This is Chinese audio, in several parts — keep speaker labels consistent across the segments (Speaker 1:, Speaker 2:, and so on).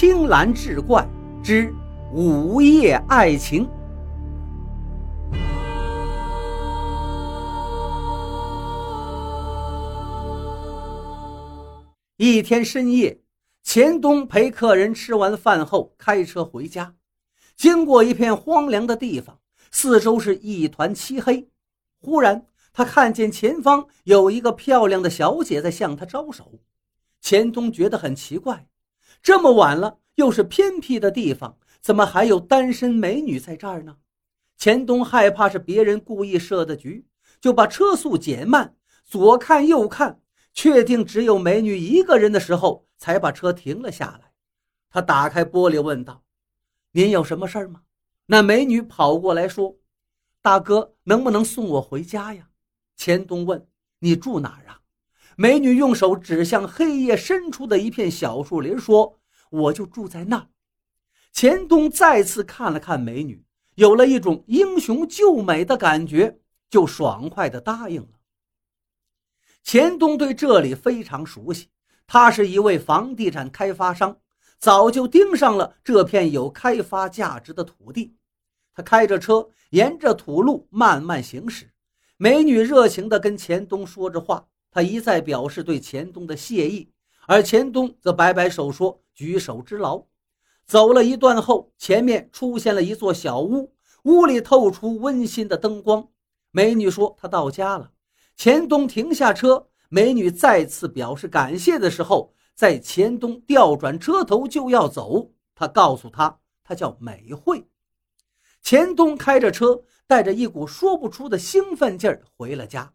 Speaker 1: 青蓝志怪之午夜爱情。一天深夜，钱东陪客人吃完饭后开车回家，经过一片荒凉的地方，四周是一团漆黑。忽然，他看见前方有一个漂亮的小姐在向他招手。钱东觉得很奇怪，这么晚了，又是偏僻的地方，怎么还有单身美女在这儿呢？钱东害怕是别人故意设的局，就把车速减慢，左看右看，确定只有美女一个人的时候，才把车停了下来。他打开玻璃问道：“您有什么事吗？”那美女跑过来说：“大哥，能不能送我回家呀？”钱东问：“你住哪儿啊？”美女用手指向黑夜深处的一片小树林，说：“我就住在那儿。”钱东再次看了看美女，有了一种英雄救美的感觉，就爽快地答应了。钱东对这里非常熟悉，他是一位房地产开发商，早就盯上了这片有开发价值的土地。他开着车沿着土路慢慢行驶，美女热情地跟钱东说着话。他一再表示对钱东的谢意，而钱东则摆摆手说：“举手之劳。”走了一段后，前面出现了一座小屋，屋里透出温馨的灯光。美女说：“她到家了。”钱东停下车，美女再次表示感谢的时候，在钱东调转车头就要走，他告诉她：“她叫美惠。”钱东开着车，带着一股说不出的兴奋劲儿回了家。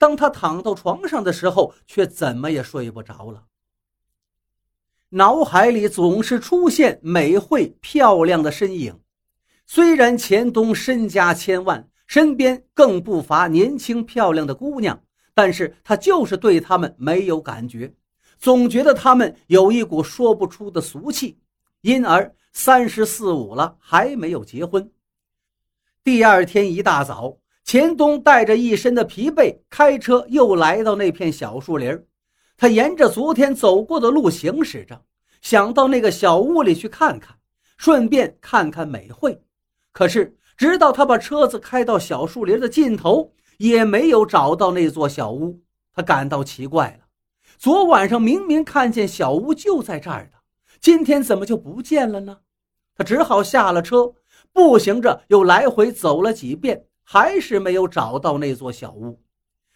Speaker 1: 当他躺到床上的时候，却怎么也睡不着了。脑海里总是出现美惠漂亮的身影。虽然钱东身家千万，身边更不乏年轻漂亮的姑娘，但是他就是对她们没有感觉，总觉得她们有一股说不出的俗气，因而三十四五了还没有结婚。第二天一大早。钱东带着一身的疲惫，开车又来到那片小树林他沿着昨天走过的路行驶着，想到那个小屋里去看看，顺便看看美惠。可是，直到他把车子开到小树林的尽头，也没有找到那座小屋。他感到奇怪了：昨晚上明明看见小屋就在这儿的，今天怎么就不见了呢？他只好下了车，步行着又来回走了几遍。还是没有找到那座小屋，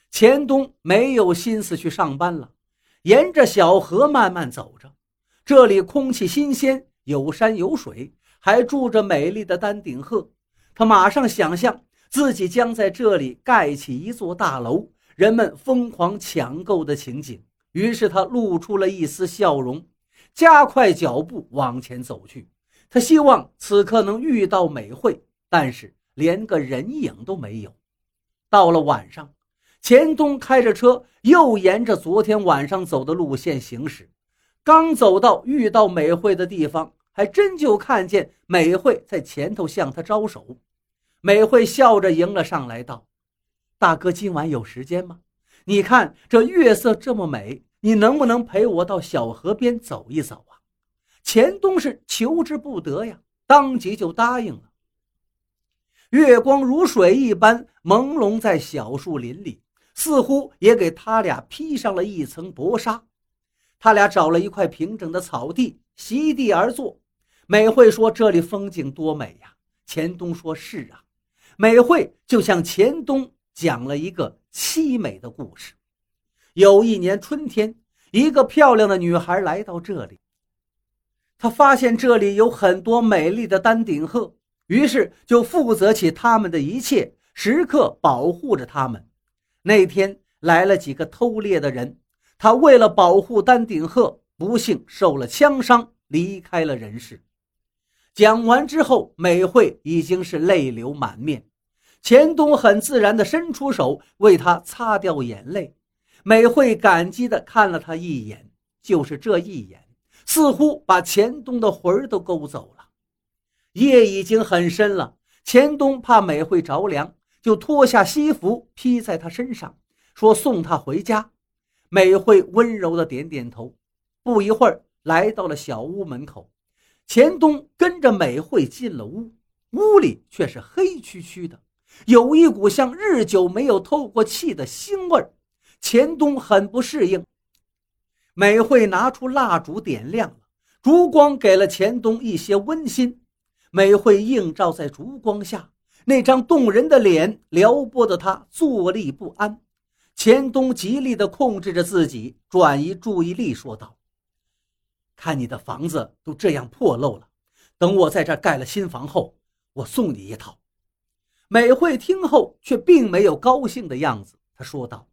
Speaker 1: 钱东没有心思去上班了，沿着小河慢慢走着。这里空气新鲜，有山有水，还住着美丽的丹顶鹤。他马上想象自己将在这里盖起一座大楼，人们疯狂抢购的情景。于是他露出了一丝笑容，加快脚步往前走去。他希望此刻能遇到美惠，但是。连个人影都没有。到了晚上，钱东开着车又沿着昨天晚上走的路线行驶。刚走到遇到美惠的地方，还真就看见美惠在前头向他招手。美惠笑着迎了上来，道：“大哥，今晚有时间吗？你看这月色这么美，你能不能陪我到小河边走一走啊？”钱东是求之不得呀，当即就答应了。月光如水一般朦胧在小树林里，似乎也给他俩披上了一层薄纱。他俩找了一块平整的草地，席地而坐。美惠说：“这里风景多美呀！”钱东说：“是啊。”美惠就向钱东讲了一个凄美的故事。有一年春天，一个漂亮的女孩来到这里，她发现这里有很多美丽的丹顶鹤。于是就负责起他们的一切，时刻保护着他们。那天来了几个偷猎的人，他为了保护丹顶鹤，不幸受了枪伤，离开了人世。讲完之后，美惠已经是泪流满面。钱东很自然地伸出手为她擦掉眼泪。美惠感激地看了他一眼，就是这一眼，似乎把钱东的魂儿都勾走了。夜已经很深了，钱东怕美惠着凉，就脱下西服披在她身上，说送她回家。美惠温柔的点点头。不一会儿，来到了小屋门口，钱东跟着美惠进了屋，屋里却是黑黢黢的，有一股像日久没有透过气的腥味儿。钱东很不适应。美惠拿出蜡烛点亮了，烛光给了钱东一些温馨。美惠映照在烛光下，那张动人的脸撩拨得他坐立不安。钱东极力地控制着自己，转移注意力，说道：“看你的房子都这样破漏了，等我在这盖了新房后，我送你一套。”美惠听后却并没有高兴的样子，她说道：“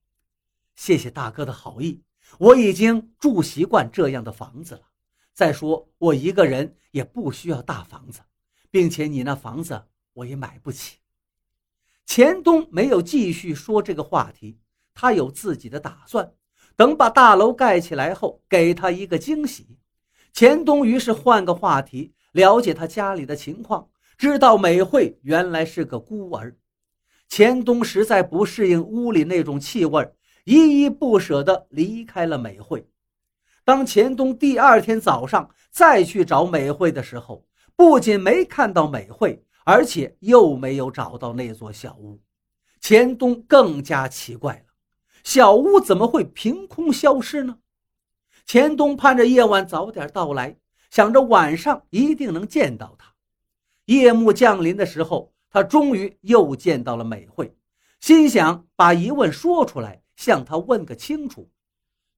Speaker 1: 谢谢大哥的好意。”我已经住习惯这样的房子了。再说，我一个人也不需要大房子，并且你那房子我也买不起。钱东没有继续说这个话题，他有自己的打算。等把大楼盖起来后，给他一个惊喜。钱东于是换个话题，了解他家里的情况，知道美惠原来是个孤儿。钱东实在不适应屋里那种气味依依不舍地离开了美惠。当钱东第二天早上再去找美惠的时候，不仅没看到美惠，而且又没有找到那座小屋。钱东更加奇怪了：小屋怎么会凭空消失呢？钱东盼着夜晚早点到来，想着晚上一定能见到她。夜幕降临的时候，他终于又见到了美惠，心想把疑问说出来。向他问个清楚，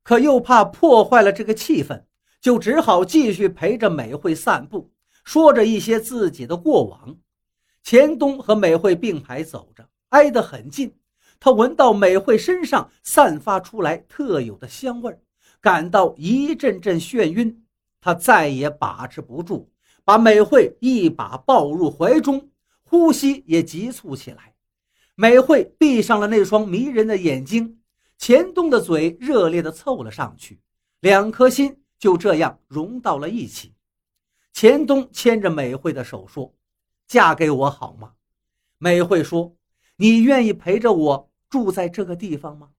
Speaker 1: 可又怕破坏了这个气氛，就只好继续陪着美惠散步，说着一些自己的过往。钱东和美惠并排走着，挨得很近。他闻到美惠身上散发出来特有的香味感到一阵阵眩晕。他再也把持不住，把美惠一把抱入怀中，呼吸也急促起来。美惠闭上了那双迷人的眼睛。钱东的嘴热烈地凑了上去，两颗心就这样融到了一起。钱东牵着美惠的手说：“嫁给我好吗？”美惠说：“你愿意陪着我住在这个地方吗？”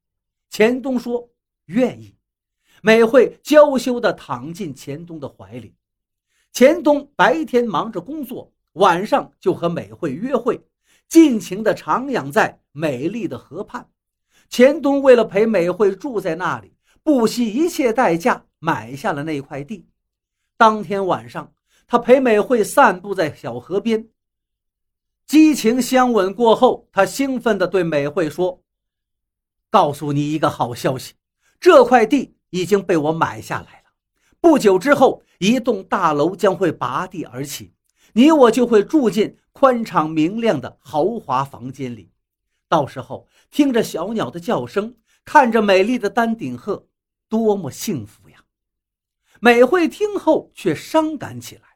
Speaker 1: 钱东说：“愿意。”美惠娇羞地躺进钱东的怀里。钱东白天忙着工作，晚上就和美惠约会，尽情地徜徉在美丽的河畔。钱东为了陪美惠住在那里，不惜一切代价买下了那块地。当天晚上，他陪美惠散步在小河边，激情相吻过后，他兴奋地对美惠说：“告诉你一个好消息，这块地已经被我买下来了。不久之后，一栋大楼将会拔地而起，你我就会住进宽敞明亮的豪华房间里。”到时候听着小鸟的叫声，看着美丽的丹顶鹤，多么幸福呀！美惠听后却伤感起来。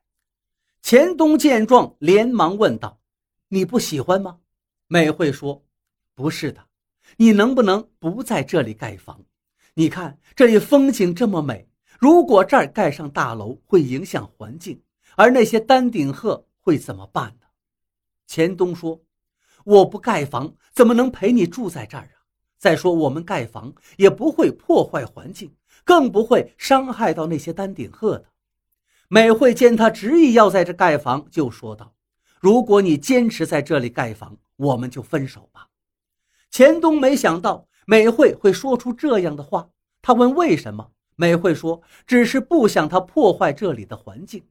Speaker 1: 钱东见状，连忙问道：“你不喜欢吗？”美惠说：“不是的，你能不能不在这里盖房？你看这里风景这么美，如果这儿盖上大楼，会影响环境，而那些丹顶鹤会怎么办呢？”钱东说。我不盖房，怎么能陪你住在这儿啊？再说，我们盖房也不会破坏环境，更不会伤害到那些丹顶鹤的。美惠见他执意要在这盖房，就说道：“如果你坚持在这里盖房，我们就分手吧。”钱东没想到美惠会说出这样的话，他问为什么，美惠说：“只是不想他破坏这里的环境。”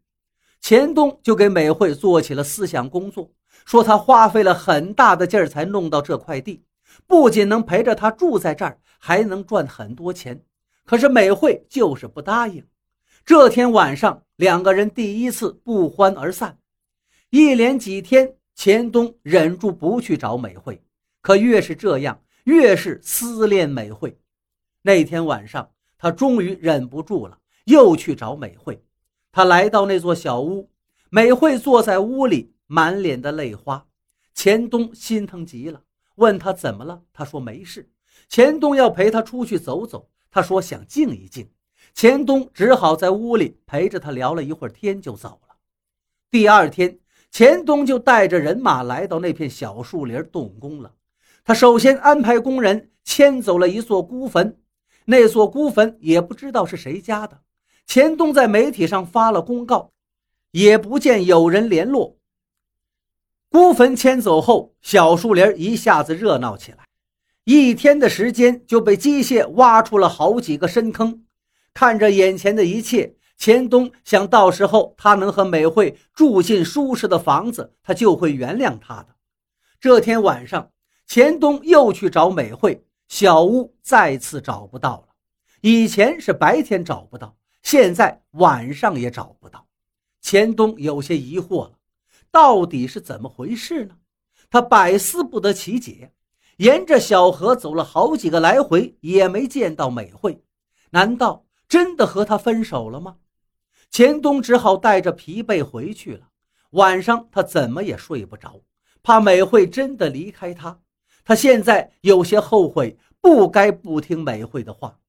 Speaker 1: 钱东就给美惠做起了思想工作。说他花费了很大的劲儿才弄到这块地，不仅能陪着他住在这儿，还能赚很多钱。可是美惠就是不答应。这天晚上，两个人第一次不欢而散。一连几天，钱东忍住不去找美惠，可越是这样，越是思念美惠。那天晚上，他终于忍不住了，又去找美惠。他来到那座小屋，美惠坐在屋里。满脸的泪花，钱东心疼极了，问他怎么了？他说没事。钱东要陪他出去走走，他说想静一静。钱东只好在屋里陪着他聊了一会儿天，就走了。第二天，钱东就带着人马来到那片小树林动工了。他首先安排工人迁走了一座孤坟，那座孤坟也不知道是谁家的。钱东在媒体上发了公告。也不见有人联络。孤坟迁走后，小树林一下子热闹起来。一天的时间就被机械挖出了好几个深坑。看着眼前的一切，钱东想到时候他能和美惠住进舒适的房子，他就会原谅他的。这天晚上，钱东又去找美惠，小屋再次找不到了。以前是白天找不到，现在晚上也找不到。钱东有些疑惑了，到底是怎么回事呢？他百思不得其解。沿着小河走了好几个来回，也没见到美惠。难道真的和他分手了吗？钱东只好带着疲惫回去了。晚上他怎么也睡不着，怕美惠真的离开他。他现在有些后悔，不该不听美惠的话。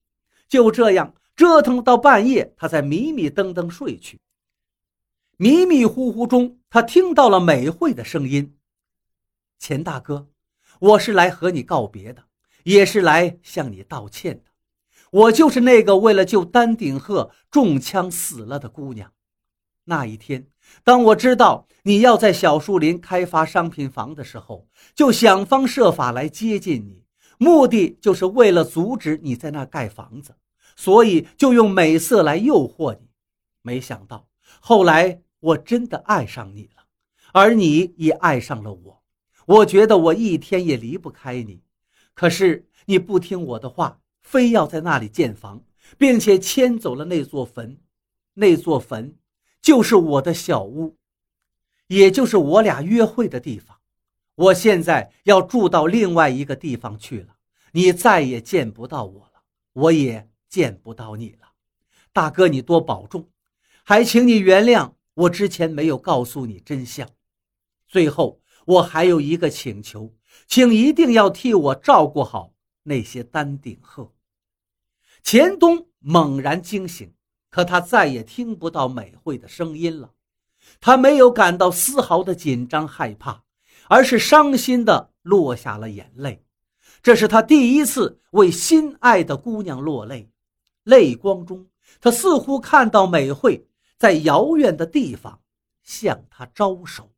Speaker 1: 就这样折腾到半夜，他才迷迷瞪瞪睡去。迷迷糊糊中，他听到了美惠的声音：“钱大哥，我是来和你告别的，也是来向你道歉的。我就是那个为了救丹顶鹤中枪死了的姑娘。那一天，当我知道你要在小树林开发商品房的时候，就想方设法来接近你，目的就是为了阻止你在那盖房子，所以就用美色来诱惑你。没想到后来……”我真的爱上你了，而你也爱上了我。我觉得我一天也离不开你，可是你不听我的话，非要在那里建房，并且迁走了那座坟。那座坟就是我的小屋，也就是我俩约会的地方。我现在要住到另外一个地方去了，你再也见不到我了，我也见不到你了。大哥，你多保重，还请你原谅。我之前没有告诉你真相，最后我还有一个请求，请一定要替我照顾好那些丹顶鹤。钱东猛然惊醒，可他再也听不到美惠的声音了。他没有感到丝毫的紧张害怕，而是伤心的落下了眼泪。这是他第一次为心爱的姑娘落泪，泪光中，他似乎看到美惠。在遥远的地方向他招手。